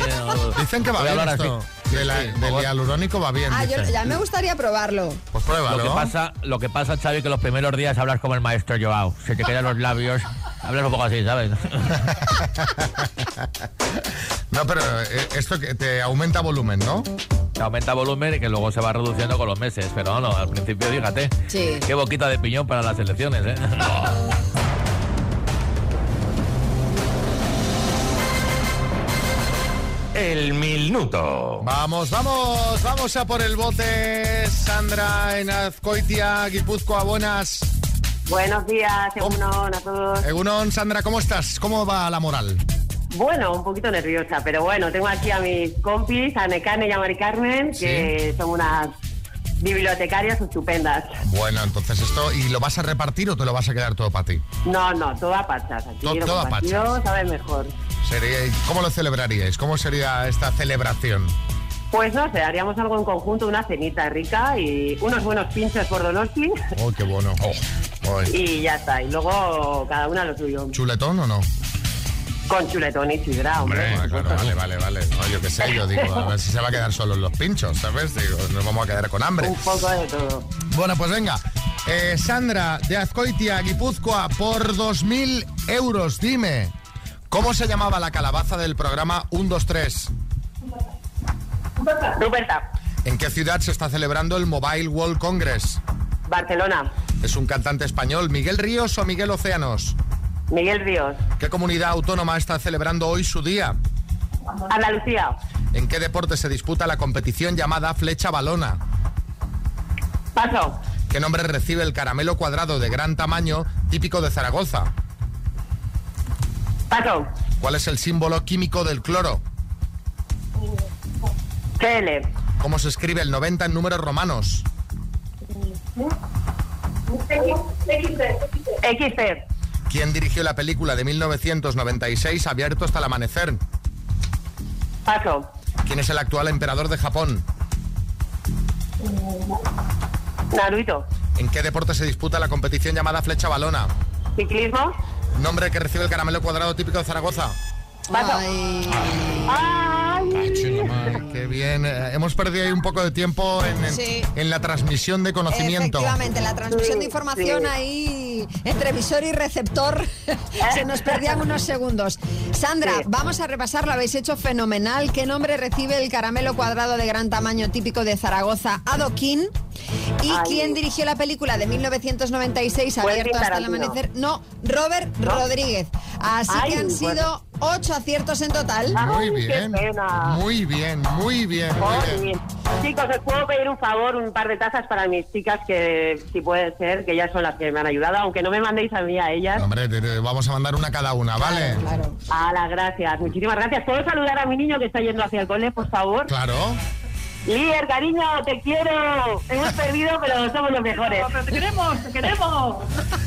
*laughs* Dicen que va Voy a bien hablar esto. así. De la- Sí, del hialurónico va bien. Ah, yo, ya me gustaría probarlo. Pues Lo pruébalo. que pasa, lo que pasa, Xavi, que los primeros días hablas como el maestro Joao. Se te quedan los labios. Hablas un poco así, ¿sabes? No, pero eh, esto que te aumenta volumen, ¿no? Te aumenta volumen y que luego se va reduciendo con los meses. Pero no, al principio, fíjate. Sí. Qué boquita de piñón para las elecciones, ¿eh? *laughs* El minuto. Vamos, vamos, vamos a por el bote. Sandra en Azcoitia, Guipúzcoa, buenas. Buenos días, Egunon a todos. Egunon, Sandra, ¿cómo estás? ¿Cómo va la moral? Bueno, un poquito nerviosa, pero bueno, tengo aquí a mis compis, a Necane y a Mari Carmen, que son unas bibliotecarias estupendas. Bueno, entonces esto, ¿y lo vas a repartir o te lo vas a quedar todo para ti? No, no, todo a pachas. Aquí To- lo todo a pachas. sabe mejor. Sería- ¿Cómo lo celebraríais? ¿Cómo sería esta celebración? Pues no sé, haríamos algo en conjunto, una cenita rica y unos buenos pinchos por Donosti Oh, qué bueno. *laughs* Ay. y ya está. Y luego cada una lo suyo. ¿Chuletón o no? Con chuletón y sidra, hombre. Claro, vale, vale, vale. No, yo qué sé, yo digo, a ver si se va a quedar solo en los pinchos, ¿sabes? Digo, nos vamos a quedar con hambre. Un poco de todo. Bueno, pues venga. Eh, Sandra, de Azcoitia, Guipúzcoa, por 2.000 euros, dime, ¿cómo se llamaba la calabaza del programa 1, 2, 3? Ruperta, ¿En qué ciudad se está celebrando el Mobile World Congress? Barcelona, ¿Es un cantante español, Miguel Ríos o Miguel Océanos? Miguel Ríos, ¿Qué comunidad autónoma está celebrando hoy su día? Andalucía, ¿En qué deporte se disputa la competición llamada flecha balona? Paso, ¿Qué nombre recibe el caramelo cuadrado de gran tamaño típico de Zaragoza? Paso, ¿Cuál es el símbolo químico del cloro? CL, ¿Cómo se escribe el 90 en números romanos? XC, ¿Quién dirigió la película de 1996 Abierto hasta el amanecer? Paso, ¿Quién es el actual emperador de Japón? Naruto, ¿En qué deporte se disputa la competición llamada flecha balona? Ciclismo, ¿Nombre que recibe el caramelo cuadrado típico de Zaragoza? Paso. Ay. Ay, *laughs* qué bien. Eh, hemos perdido ahí un poco de tiempo en, en- Sí. en la transmisión de conocimiento. Efectivamente, la transmisión de información sí. ahí entre emisor y receptor *laughs* se nos perdían unos segundos. Sandra, Sí. vamos a repasar, lo habéis hecho fenomenal. ¿Qué nombre recibe el caramelo cuadrado de gran tamaño típico de Zaragoza, Adoquín? ¿Y Ay. quién dirigió la película de 1996, Quentin Abierto hasta el amanecer? No, Robert Rodríguez. Así Ay, que han bueno. sido ocho aciertos en total. Muy Ay, qué bien. pena. Muy bien, muy bien, muy bien. bien. Chicos, os puedo pedir un favor, un par de tazas para mis chicas que, si puede ser, que ellas son las que me han ayudado, aunque no me mandéis a mí, a ellas. Hombre, te- te vamos a mandar una cada una, ¿vale? Claro. A las gracias, muchísimas gracias. ¿Puedo saludar a mi niño que está yendo hacia el cole, por favor? Claro. Líder, cariño, te quiero. Hemos perdido, pero somos los mejores. te queremos, te queremos.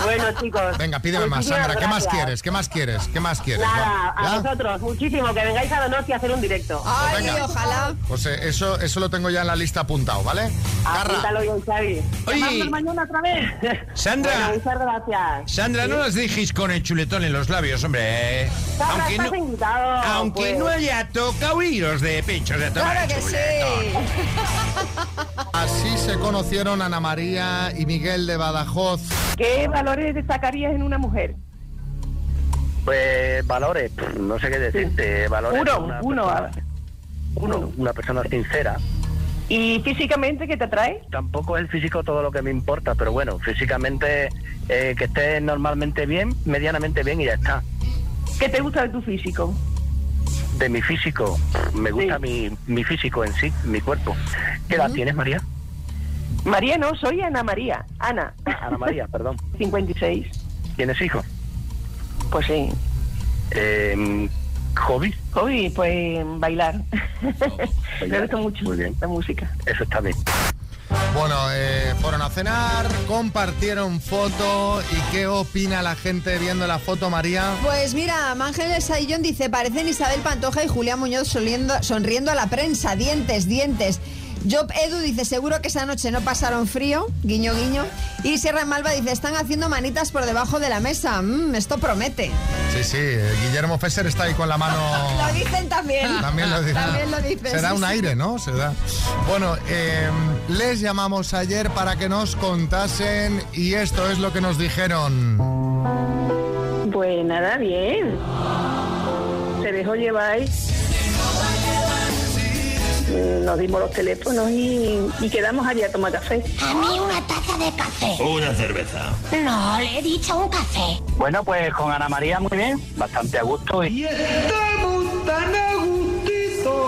Bueno, chicos. Venga, pídeme más, Sandra. ¿Qué más gracias. quieres? ¿Qué más quieres? ¿Qué más quieres? Nada, ¿Ya? a vosotros, muchísimo, que vengáis a Donosti a hacer un directo. Ay, venga. ojalá. Pues eh, eso, eso lo tengo ya en la lista apuntado, ¿vale? Apúntalo yo, Xavi. Oye. Mañana otra vez. Sandra. Bueno, muchas gracias. Sandra, no las dejéis con el chuletón en los labios, hombre. Sandra, Aunque estás no, invitado. aunque pues. no haya tocado iros de pechos de tomar Claro que sí. *laughs* Así se conocieron Ana María y Miguel de Badajoz. ¿Qué valores destacarías en una mujer? Pues valores, no sé qué decirte. Valores Uno, una uno, persona- uno, una persona sincera. ¿Y físicamente qué te atrae? Tampoco es el físico todo lo que me importa, pero bueno, físicamente eh, que esté normalmente bien, medianamente bien y ya está. ¿Qué te gusta de tu físico? De mi físico, me gusta mi, mi físico en sí, mi cuerpo. ¿Qué edad tienes, María? María, no, soy Ana María. Ana. Ana María, *laughs* perdón. 56. ¿Tienes hijos? Pues sí. Eh, ¿Hobby? Hobby, pues bailar. *laughs* Me gusta mucho la música. Eso está bien. Bueno, eh, fueron a cenar, compartieron foto. ¿Y qué opina la gente viendo la foto, María? Pues mira, Ángeles Saillón dice, parecen Isabel Pantoja y Julián Muñoz sonriendo a la prensa, dientes, dientes. Job Edu dice, seguro que esa noche no pasaron frío, guiño guiño. Y Sierra Malva dice, están haciendo manitas por debajo de la mesa. Mm, esto promete. Sí, sí, eh, Guillermo Fesser está ahí con la mano... *laughs* Lo dicen también. También lo dicen. También lo dicen. Se da sí, un sí. aire, ¿no? Se da. Bueno, eh, les llamamos ayer para que nos contasen y esto es lo que nos dijeron. Pues nada, bien. Se dejó llevar. Nos dimos los teléfonos y, y quedamos allí a tomar café. A mí una taza de café. Una cerveza. No, le he dicho un café. Bueno, pues con Ana María muy bien, bastante a gusto y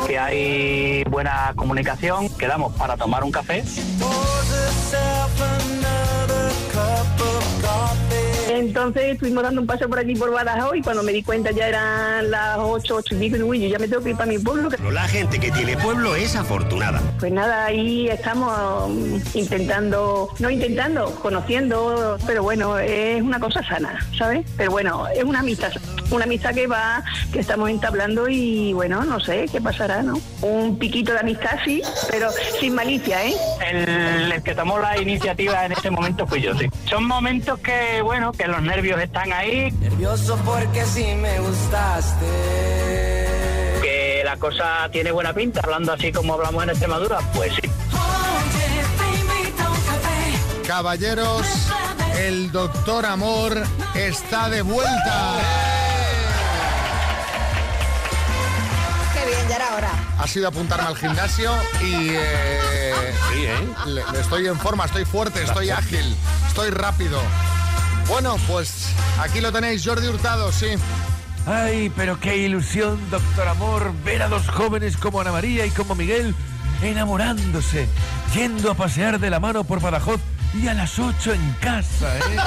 que hay buena comunicación. Quedamos para tomar un café. Entonces estuvimos dando un paseo por aquí por Badajoz y cuando me di cuenta ya eran las 8, 8 y pico y "Uy, yo ya me tengo que ir para mi pueblo. Pero la gente que tiene pueblo es afortunada. Pues nada, ahí estamos mm, intentando, no intentando, conociendo, pero bueno, es una cosa sana, ¿sabes? Pero bueno, es una amistad, una amistad que va, que estamos entablando y bueno, no sé qué pasará, ¿no? Un piquito de amistad sí, pero sin malicia, ¿eh? El, el que tomó la iniciativa en ese momento fui yo, sí. Son momentos que, bueno, que los nervios están ahí. Nervioso porque si me gustaste. Que la cosa tiene buena pinta, hablando así como hablamos en Extremadura, pues sí. Caballeros, el doctor Amor está de vuelta. Qué bien, ya era hora. Ha sido apuntarme al gimnasio y eh, le- le estoy en forma, estoy fuerte, estoy ágil, estoy rápido. Bueno, pues aquí lo tenéis, Jordi Hurtado, sí. Ay, pero qué ilusión, doctor Amor, ver a dos jóvenes como Ana María y como Miguel enamorándose, yendo a pasear de la mano por Badajoz y a las 8 en casa, ¿eh?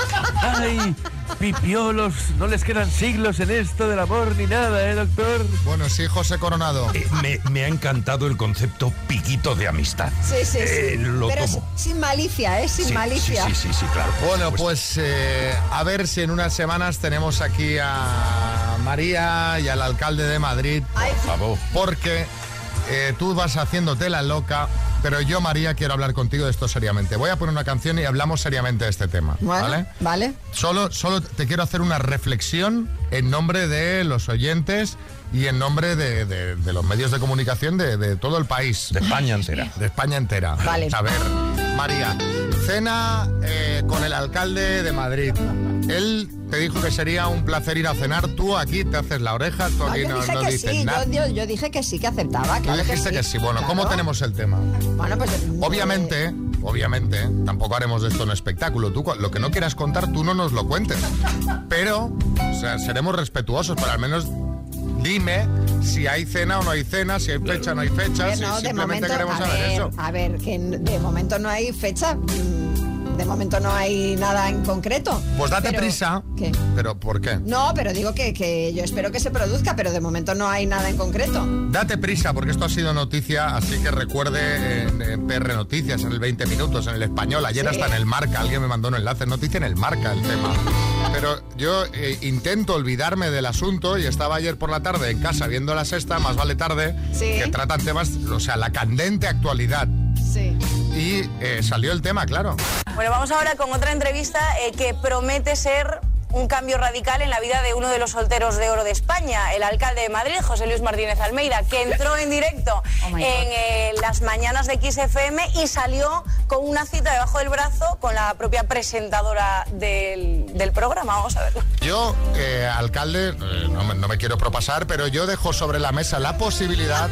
Ay, pipiolos, no les quedan siglos en esto del amor ni nada, ¿eh, doctor? Bueno, sí, José Coronado. Eh, me, me ha encantado el concepto piquito de amistad. Sí, sí, sí. Eh, lo Pero tomo. sin malicia, ¿eh? Sin Sí, malicia. Sí, sí, sí, sí, claro. Bueno, pues eh, a ver si en unas semanas tenemos aquí a María y al alcalde de Madrid. Ay, Por favor. Porque eh, tú vas haciéndote la loca, pero yo, María, quiero hablar contigo de esto seriamente. Voy a poner una canción y hablamos seriamente de este tema. Bueno, ¿Vale? vale. Solo, solo te quiero hacer una reflexión en nombre de los oyentes y en nombre de, de- de los medios de comunicación de, de todo el país. De España entera. De España entera. Vale. A ver, María, cena eh, con el alcalde de Madrid. Él te dijo que sería un placer ir a cenar. Tú aquí te haces la oreja, tú No, aquí yo no, dije no que dices sí, nada. yo, dije que sí, que aceptaba. Tú Claro dijiste que sí. Bueno, ¿cómo tenemos el tema? Bueno, pues. eh, Obviamente, obviamente, tampoco haremos de esto un espectáculo. Tú lo que no quieras contar, tú no nos lo cuentes. Pero, o sea, seremos respetuosos, pero al menos dime si hay cena o no hay cena, si hay fecha o no hay fecha. Si no, simplemente momento, queremos a saber ver, eso. a ver, que de momento no hay fecha. De momento no hay nada en concreto. Pues date Pero- prisa. ¿Qué? ¿Pero por qué? No, pero digo que, que yo espero que se produzca, pero de momento no hay nada en concreto. Date prisa, porque esto ha sido noticia, así que recuerde en, en PR Noticias, en el 20 minutos, en el español, ayer Sí. hasta en el marca, alguien me mandó un enlace, noticia en el marca el tema. Pero yo eh, intento olvidarme del asunto y estaba ayer por la tarde en casa viendo la sexta, más vale tarde, Sí. que tratan temas, o sea, la candente actualidad. Sí. Y eh, salió el tema, claro. Bueno, vamos ahora con otra entrevista eh, que promete ser un cambio radical en la vida de uno de los solteros de oro de España, el alcalde de Madrid, José Luis Martínez Almeida, que entró en directo en eh, las mañanas de XFM y salió con una cita debajo del brazo con la propia presentadora del, del programa. Vamos a verlo. Yo, eh, alcalde, eh, no, me, no me quiero propasar, pero yo dejo sobre la mesa la posibilidad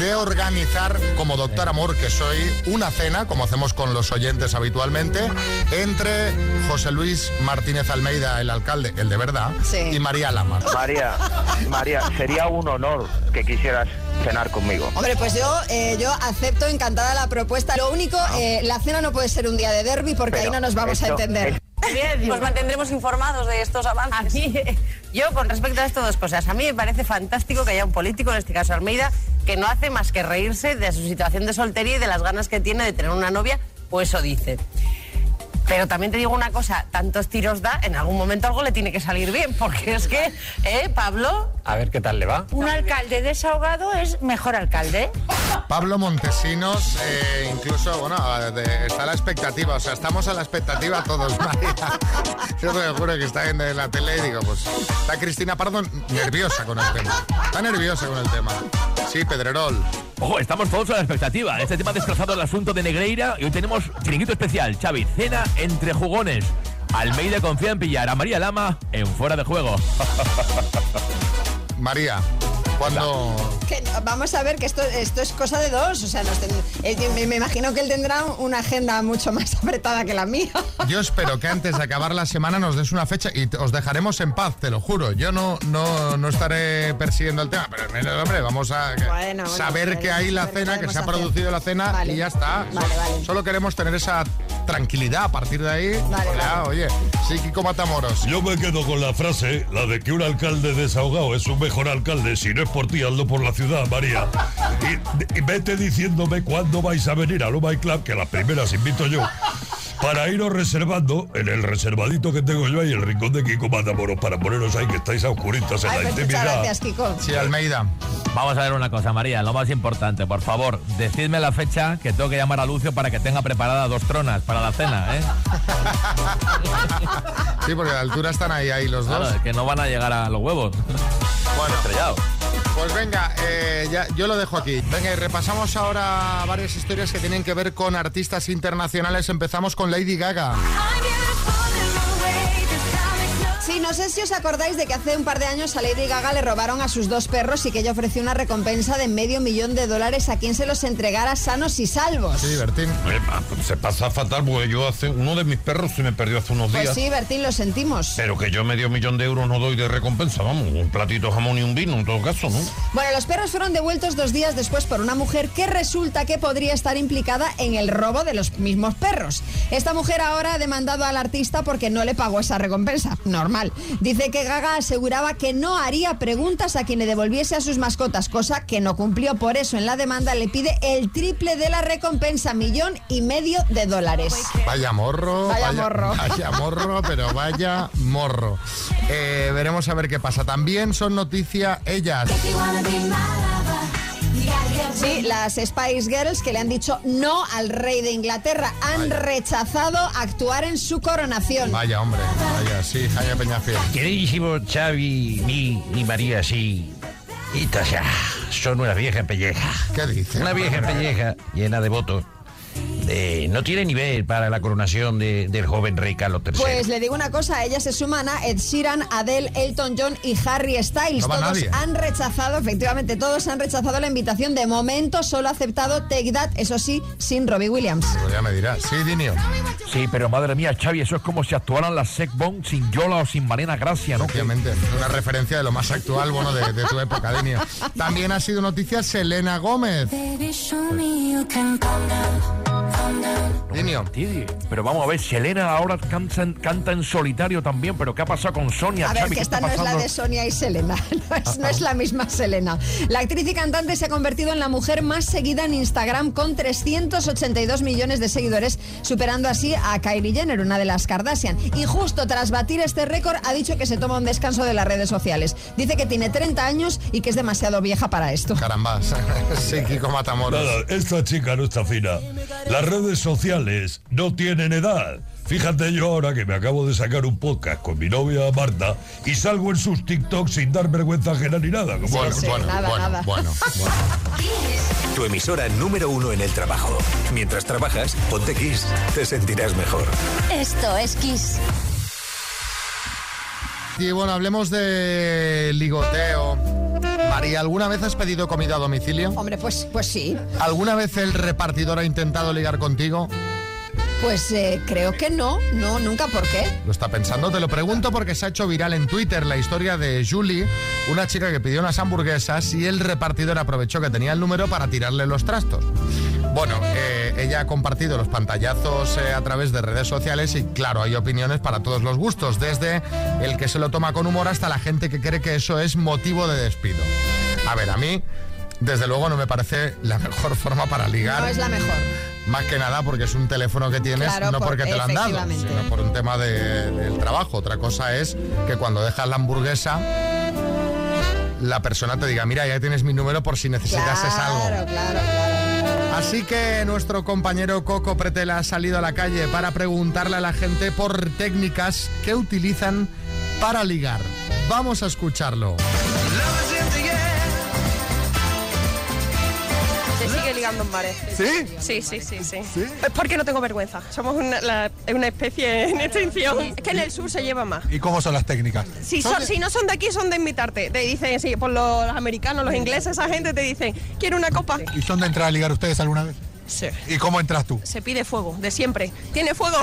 de organizar, como doctor Amor, que soy, una cena, como hacemos con los oyentes habitualmente, entre José Luis Martínez Almeida, el alcalde, el de verdad, Sí. y María Lama. María, María, sería un honor que quisieras cenar conmigo. Hombre, pues yo, eh, yo acepto encantada la propuesta. Lo único, eh, la cena no puede ser un día de derby porque Pero ahí no nos vamos a entender. Os mantendremos informados de estos avances. A mí, yo con respecto a esto dos cosas. A mí me parece fantástico que haya un político, en este caso Almeida, que no hace más que reírse de su situación de soltería y de las ganas que tiene de tener una novia, pues eso dice. Pero también te digo una cosa, tantos tiros da, en algún momento algo le tiene que salir bien, porque es que, ¿eh, Pablo? A ver qué tal le va. Un alcalde desahogado es mejor alcalde. Pablo Montesinos, eh, incluso, bueno, de- está a la expectativa, o sea, estamos a la expectativa todos, *laughs* María. Yo te juro que está viendo en la tele y digo, pues, está Cristina Pardo nerviosa con el tema. Está nerviosa con el tema. Sí, Pedrerol. Ojo, estamos todos a la expectativa. Este tema ha desplazado el asunto de Negreira y hoy tenemos chiringuito especial. Xavi, cena entre jugones. Almeida confía en pillar a María Lama en fuera de juego. *laughs* María, cuando... Que, vamos a ver que esto, esto es cosa de dos. O sea, nos ten- eh, me, me imagino que él tendrá una agenda mucho más *laughs* apretada que la mía. Yo espero que antes de acabar la semana nos des una fecha y os dejaremos en paz, te lo juro. Yo no, no, no estaré persiguiendo el tema, pero al menos, hombre, vamos a que- Bueno, bueno, saber bueno, que hay la cena, que se ha hacer. producido la cena Vale. y ya está. Vale, vale. Solo queremos tener esa tranquilidad a partir de ahí. Ya, Oye, sí, Kiko Matamoros. Yo me quedo con la frase, la de que un alcalde desahogado es un mejor alcalde. Si no es por ti, hazlo por la ciudad, María. Y, y vete diciéndome cuándo vais a venir a Loma y Club, que las primeras invito yo. Para iros reservando en el reservadito que tengo yo ahí, el rincón de Kiko Matamoros, para poneros ahí que estáis a oscuritas en Ay, la pues muchas intimidad. gracias, Kiko. Sí, Almeida. Vamos a ver una cosa, María, lo más importante, por favor, decidme la fecha que tengo que llamar a Lucio para que tenga preparada dos tronas para la cena, ¿eh? Sí, porque a la altura están ahí, ahí los Claro, dos. es que no van a llegar a los huevos. Bueno, estrellado. Pues venga, eh, yo lo dejo aquí. Venga, y repasamos ahora varias historias que tienen que ver con artistas internacionales. Empezamos con Lady Gaga. Sí, no sé si os acordáis de que hace un par de años a Lady Gaga le robaron a sus dos perros y que ella ofreció una recompensa de medio millón de dólares a quien se los entregara sanos y salvos. Sí, Bertín. Se pasa fatal porque yo hace uno de mis perros se me perdió hace unos Pues días. sí, Bertín, lo sentimos. Pero que yo medio millón de euros no doy de recompensa, vamos, un platito de jamón y un vino en todo caso, ¿no? Bueno, los perros fueron devueltos dos días después por una mujer que resulta que podría estar implicada en el robo de los mismos perros. Esta mujer ahora ha demandado al artista porque no le pagó esa recompensa. Normal. Dice que Gaga aseguraba que no haría preguntas a quien le devolviese a sus mascotas, cosa que no cumplió. Por eso en la demanda le pide el triple de la recompensa, millón y medio de dólares. Vaya morro. Vaya morro. *laughs* Vaya morro, pero vaya morro. Eh, veremos a ver qué pasa. También son noticia ellas. Sí, las Spice Girls que le han dicho no al rey de Inglaterra han rechazado actuar en su coronación. Vaya, hombre. Vaya, sí, Jaime Peñafiel. Queridísimo Xavi, mi y María, sí. Y Tasha, son una vieja pelleja. ¿Qué dice? Una vieja pelleja llena de votos. Eh, no tiene nivel para la coronación de- del joven rey Carlos III. Pues le digo una cosa, a ellas se suman a Ed Sheeran, Adele, Elton John y Harry Styles. No todos nadie. han rechazado, efectivamente, todos han rechazado la invitación. De momento solo ha aceptado Take That, eso sí, sin Robbie Williams. Pues ya me dirás. Sí, Dinio. Sí, pero madre mía, Xavi, eso es como si actuaran las Secbon sin Yola o sin Marina Gracia, ¿no? Obviamente, una referencia de lo más actual, bueno, de, de tu época, Dinio. También ha sido noticia Selena Gómez. Pero vamos a ver, Selena ahora canta, en- canta en solitario también, pero ¿qué ha pasado con Sonia, A ver, que ¿Qué esta no es la de Sonia y Selena, *laughs* no es, no es la misma Selena. La actriz y cantante se ha convertido en la mujer más seguida en Instagram con 382 millones de seguidores, superando así a Kylie Jenner, una de las Kardashian. Y justo tras batir este récord ha dicho que se toma un descanso de las redes sociales. Dice que tiene 30 años y que es demasiado vieja para esto. Caramba, *laughs* sí, Kiko Matamoros. Nada, esta chica no está fina. Las redes sociales no tienen edad. Fíjate yo ahora que me acabo de sacar un podcast con mi novia Marta y salgo en sus TikToks sin dar vergüenza ajena ni nada. como Bueno, nada, bueno, nada. *laughs* bueno, Tu emisora número uno en el trabajo. Mientras trabajas, ponte Kiss. Te sentirás mejor. Esto es Kiss. Y bueno, hablemos de ligoteo. María, ¿alguna vez has pedido comida a domicilio? Hombre, pues, pues sí. ¿Alguna vez el repartidor ha intentado ligar contigo? Pues eh, creo que no, no, nunca, ¿por qué? Lo está pensando, te lo pregunto porque se ha hecho viral en Twitter la historia de Julie, una chica que pidió unas hamburguesas y el repartidor aprovechó que tenía el número para tirarle los trastos. Bueno, eh, ella ha compartido los pantallazos eh, a través de redes sociales y claro, hay opiniones para todos los gustos, desde el que se lo toma con humor hasta la gente que cree que eso es motivo de despido. A ver, a mí, desde luego no me parece la mejor forma para ligar. No es la mejor. Más que nada porque es un teléfono que tienes, Claro, no por- porque te lo han dado, sino por un tema de- del trabajo. Otra cosa es que cuando dejas la hamburguesa, la persona te diga, mira, ya tienes mi número por si necesitases algo. Claro, claro, claro. Así que nuestro compañero Coco Pretel ha salido a la calle para preguntarle a la gente por técnicas que utilizan para ligar. Vamos a escucharlo. Ligando en bares. ¿Sí? Sí, sí, sí, sí. Es porque no tengo vergüenza. Somos una, la- una especie en extinción. Es que en el sur se lleva más. ¿Y cómo son las técnicas? Si, son- si no son de aquí, son de invitarte. Te dicen, sí, por los, los americanos, los ingleses, esa gente te dicen, quiero una copa. ¿Y son de entrar a ligar ustedes alguna vez? Sí. ¿Y cómo entras tú? Se pide fuego, de siempre. ¿Tiene fuego?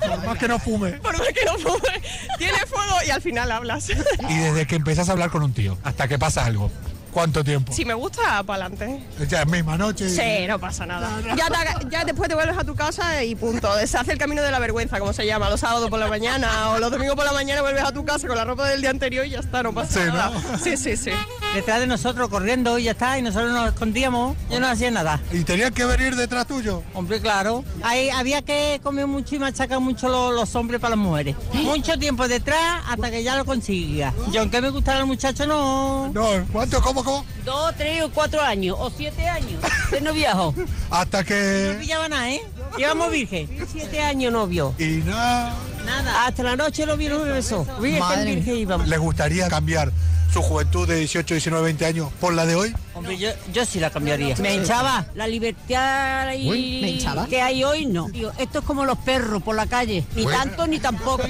Por más que no fume. *laughs* Por más que no fume. Tiene fuego y al final hablas. Y desde que empezás a hablar con un tío hasta que pasa algo, ¿cuánto tiempo? Si me gusta, para adelante. Ya es misma noche. y- Sí, no pasa nada. Ya, te- ya después te vuelves a tu casa y punto. Se hace el camino de la vergüenza, como se llama, los sábados por la mañana o los domingos por la mañana vuelves a tu casa con la ropa del día anterior y ya está, no pasa Sí, ¿no? nada. Sí, sí, sí. Detrás de nosotros corriendo y ya está, y nosotros nos escondíamos, yo no hacía nada. ¿Y tenían que venir detrás tuyo? Hombre, claro. Ahí había que comer mucho y machacar mucho lo- los, hombres para las mujeres. Mucho tiempo detrás hasta que ya lo conseguía. Y aunque me gustara el muchacho, no. No, ¿cuánto? ¿Cómo, cómo? Dos, tres o cuatro años, o siete años. De no viejo. *laughs* Hasta No que... pillaba nada, ¿eh? Llevamos virgen. Siete años novio. Y nada... Nada. Hasta la noche lo vieron y besó. Virgen, Madre virgen íbamos. ¿Les gustaría cambiar su juventud de 18, 19, 20 años por la de hoy? Hombre, yo, yo sí la cambiaría. Me hinchaba. La libertad y- ¿me hinchaba? que hay hoy, no. Digo, esto es como los perros por la calle. Ni tanto ni tampoco.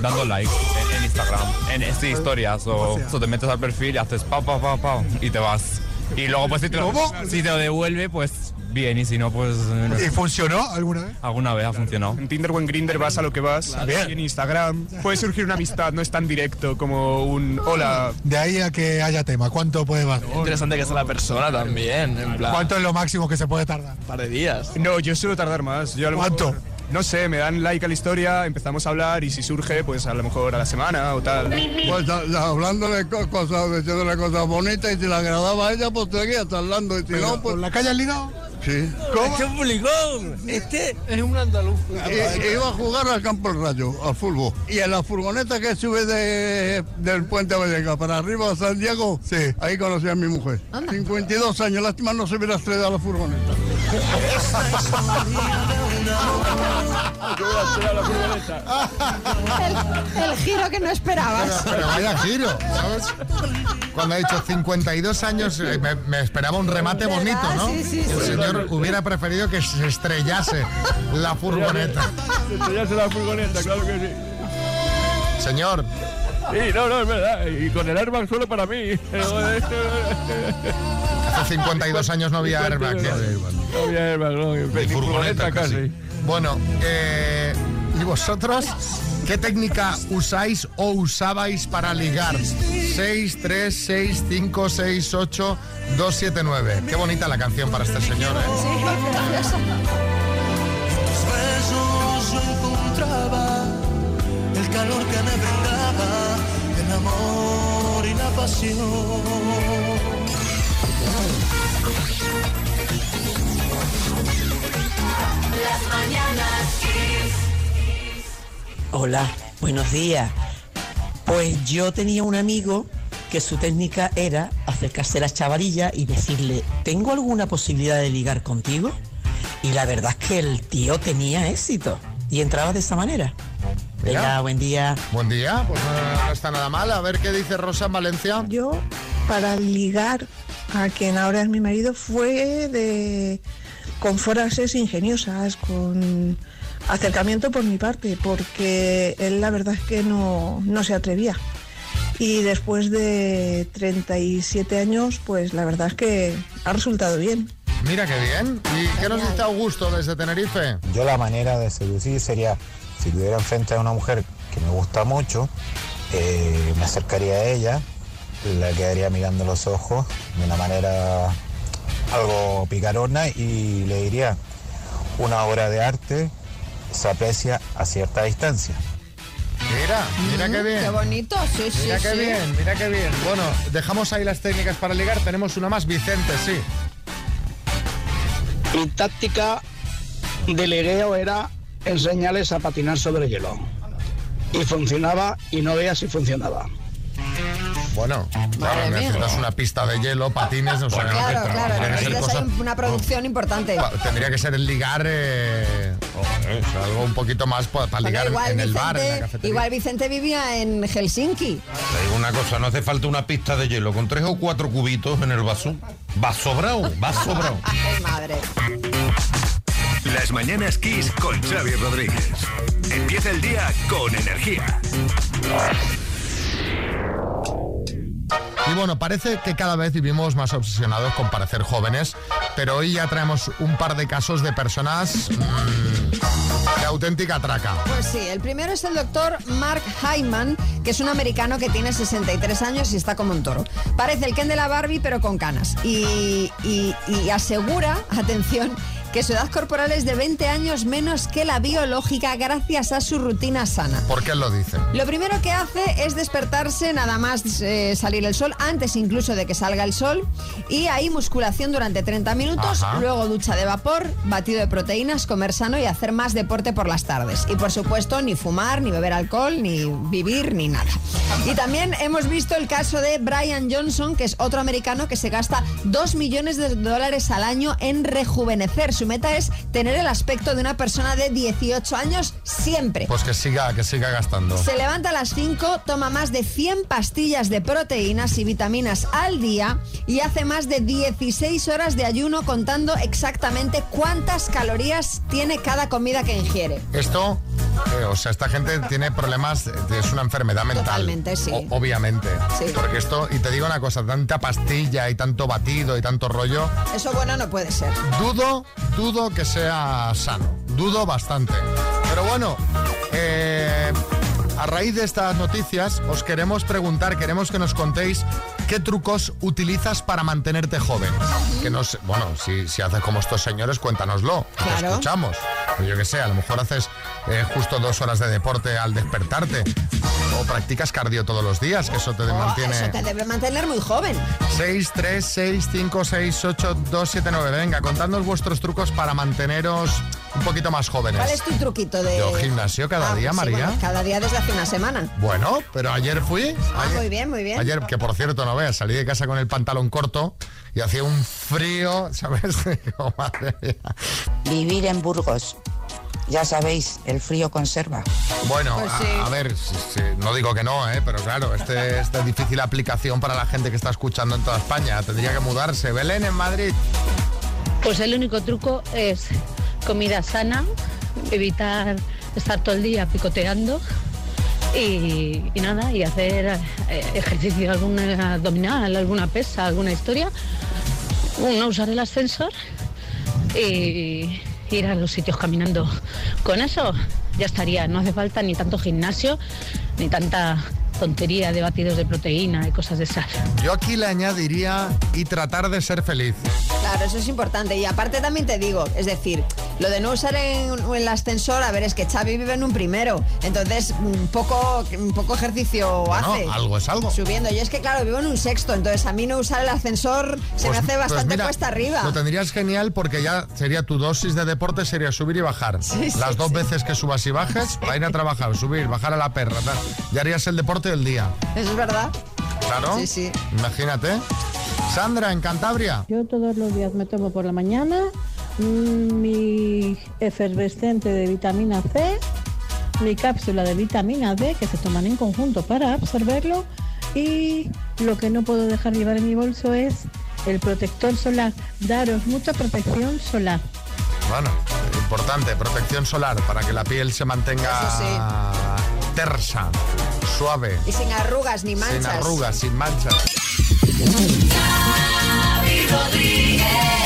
Dando like en, en Instagram, en estas historias o, o te metes al perfil y haces pa pa pa pa y te vas. Y luego pues si te, lo, si te lo devuelve pues bien y si no pues... no. ¿Y funcionó alguna vez? Alguna vez ha funcionado. En Tinder o en Grindr vas a lo que vas. Bien. Y en Instagram puede surgir una amistad, no es tan directo como un hola. De ahí a que haya tema, ¿cuánto puede más? Interesante que sea la persona también, en plan. ¿Cuánto es lo máximo que se puede tardar? Un par de días. No, yo suelo tardar más. Yo a lo ¿Cuánto? mejor- no sé, me dan like a la historia, empezamos a hablar y si surge, pues a lo mejor a la semana o tal. Pues a- a- hablándole co- cosas, diciéndole cosas bonitas y si le agradaba a ella, pues seguía hablando. Y si no, pues. ¿Por la calle has Sí. Este es un buligón. Este es un andaluz. I- iba a jugar al campo del rayo, al fútbol. Y en la furgoneta que sube de, del puente Vallecas para arriba a San Diego, sí. ahí conocí a mi mujer. 52 años, lástima no se hubiera estrellado la furgoneta. *laughs* El, el giro que no esperabas. Pero vaya giro, ¿sabes? Cuando ha dicho 52 años, eh, me, me esperaba un remate bonito, ¿no? Sí, sí, El sí. señor hubiera preferido que se estrellase la furgoneta. Estrellarse la furgoneta, claro que sí. Señor, Sí, no, no, es verdad. Y con el airbag solo para mí. hace 52 años *laughs* no había airbag. No había airbag, no. Ni Ni furgoneta casi. casi. Bueno, eh, ¿y vosotros qué técnica usáis o usabais para ligar? 6, 3, 6, 5, 6, 8, 2, 7, 9. Qué bonita la canción para este señor, ¿eh? tus besos yo encontraba el calor que me brindaba el amor Hola, buenos días. Pues yo tenía un amigo que su técnica era acercarse a la chavalilla y decirle, ¿tengo alguna posibilidad de ligar contigo? Y la verdad es que el tío tenía éxito y entraba de esa manera. Venga, buen día. Buen día, pues no, no está nada mal. A ver qué dice Rosa en Valencia. Yo, para ligar a quien ahora es mi marido, fue de con frases ingeniosas, con acercamiento por mi parte, porque él la verdad es que no, no se atrevía. Y después de 37 años, pues la verdad es que ha resultado bien. Mira qué bien. ¿Y qué nos dice Augusto desde Tenerife? Yo la manera de seducir sería, si tuviera enfrente a una mujer que me gusta mucho, eh, me acercaría a ella, la quedaría mirando los ojos de una manera algo picarona y le diría, una obra de arte se aprecia a cierta distancia. Mira, mira qué bien. Qué bonito, sí, sí. Mira qué sí. bien, mira qué bien. Bueno, dejamos ahí las técnicas para ligar. Tenemos una más, Vicente, sí. Mi táctica de ligueo era enseñarles a patinar sobre hielo. y funcionaba y no veas si funcionaba. Bueno, claro, necesitas una pista de hielo, patines, no sé. Claro, claro, Tiene que ser necesitas cosa- una producción importante. pa- Tendría que ser el ligar, eh, o sea, algo un poquito más para ligar en el bar, en la cafetería. igual Vicente vivía en Helsinki. Te digo una cosa, no hace falta una pista de hielo. Con tres o cuatro cubitos en el vaso, va sobrado, va sobrado. *laughs* Madre. Las mañanas Kiss con Xavi Rodríguez. Empieza el día con energía. Y bueno, parece que cada vez vivimos más obsesionados con parecer jóvenes, pero hoy ya traemos un par de casos de personas mm, de auténtica traca. Pues sí, el primero es el doctor Mark Hyman, que es un americano que tiene 63 años y está como un toro. Parece el Ken de la Barbie, pero con canas. Y, y- y asegura, *laughs* atención, que su edad corporal es de 20 años menos que la biológica gracias a su rutina sana. ¿Por qué lo dicen? Lo primero que hace es despertarse nada más eh, salir el sol, antes incluso de que salga el sol, y ahí musculación durante 30 minutos, Ajá. luego ducha de vapor, batido de proteínas, comer sano y hacer más deporte por las tardes. Y por supuesto, ni fumar, ni beber alcohol, ni vivir, ni nada. Y también hemos visto el caso de Brian Johnson, que es otro americano que se gasta 2 millones de dólares al año en rejuvenecer. Su meta es tener el aspecto de una persona de 18 años siempre. Pues que siga, que siga gastando. Se levanta a las 5, toma más de 100 pastillas de proteínas y vitaminas al día y hace más de 16 horas de ayuno contando exactamente cuántas calorías tiene cada comida que ingiere. Esto, eh, o sea, esta gente tiene problemas, es una enfermedad mental. Totalmente, sí. O- obviamente. Sí. Porque esto, y te digo una cosa, tanta pastilla y tanto batido y tanto rollo, Eso bueno no puede ser. dudo, dudo que sea sano. Dudo bastante. Pero bueno, a raíz de estas noticias os queremos preguntar, queremos que nos contéis qué trucos utilizas para mantenerte joven. Que nos, bueno, si, si haces como estos señores, cuéntanoslo. Claro. escuchamos. Pero yo qué sé, a lo mejor haces eh, justo dos horas de deporte al despertarte. O practicas cardio todos los días, que eso te mantiene... Eso te debe mantener muy joven. 6, 3, 6, 5, 6, 8, 2, 7, 9. Venga, contadnos vuestros trucos para manteneros un poquito más jóvenes. ¿Cuál es tu truquito de...? Yo gimnasio cada Ah, día, sí, María. bueno, cada día desde hace una semana. Bueno, pero ayer fui. Ah, ayer, muy bien, muy bien. Ayer, que por cierto, no veas, salí de casa con el pantalón corto y hacía un frío, ¿sabes? *laughs* Digo, madre mía. Vivir en Burgos. Ya sabéis, el frío conserva. Bueno, Pues a- sí. a, ver, sí, sí, no digo que no, ¿eh? pero claro, este, esta difícil aplicación para la gente que está escuchando en toda España. Tendría que mudarse. Belén en Madrid. Pues el único truco es comida sana, evitar estar todo el día picoteando y, y nada, y hacer eh, ejercicio, alguna abdominal, alguna pesa, alguna historia. No usar el ascensor y ir a los sitios caminando. Con eso ya estaría, no hace falta ni tanto gimnasio, ni tanta tontería de batidos de proteína y cosas de esas. Yo aquí le añadiría y tratar de ser feliz. Claro, eso es importante. Y aparte también te digo, es decir, lo de no usar en, el ascensor, a ver, es que Xavi vive en un primero. Entonces, un poco, un poco ejercicio Bueno, hace. algo es algo. Subiendo. Yo es que, claro, vivo en un sexto, entonces a mí no usar el ascensor se me Pues- hace pues bastante mira, cuesta arriba. Lo tendrías genial porque ya sería tu dosis de deporte, sería subir y bajar. Sí, sí, Las dos sí. veces que subas y bajes, para ir a trabajar, subir, bajar a la perra. tal. Ya harías el deporte del día. Eso es verdad. Claro. Sí, sí. Imagínate. Sandra, en Cantabria. Yo todos los días me tomo por la mañana mm, mi efervescente de vitamina C, mi cápsula de vitamina D que se toman en conjunto para absorberlo y lo que no puedo dejar llevar en mi bolso es el protector solar. Daros mucha protección solar. Bueno, importante, protección solar para que la piel se mantenga tersa, suave. Y sin arrugas ni manchas. Sin arrugas, sin manchas. Rodríguez.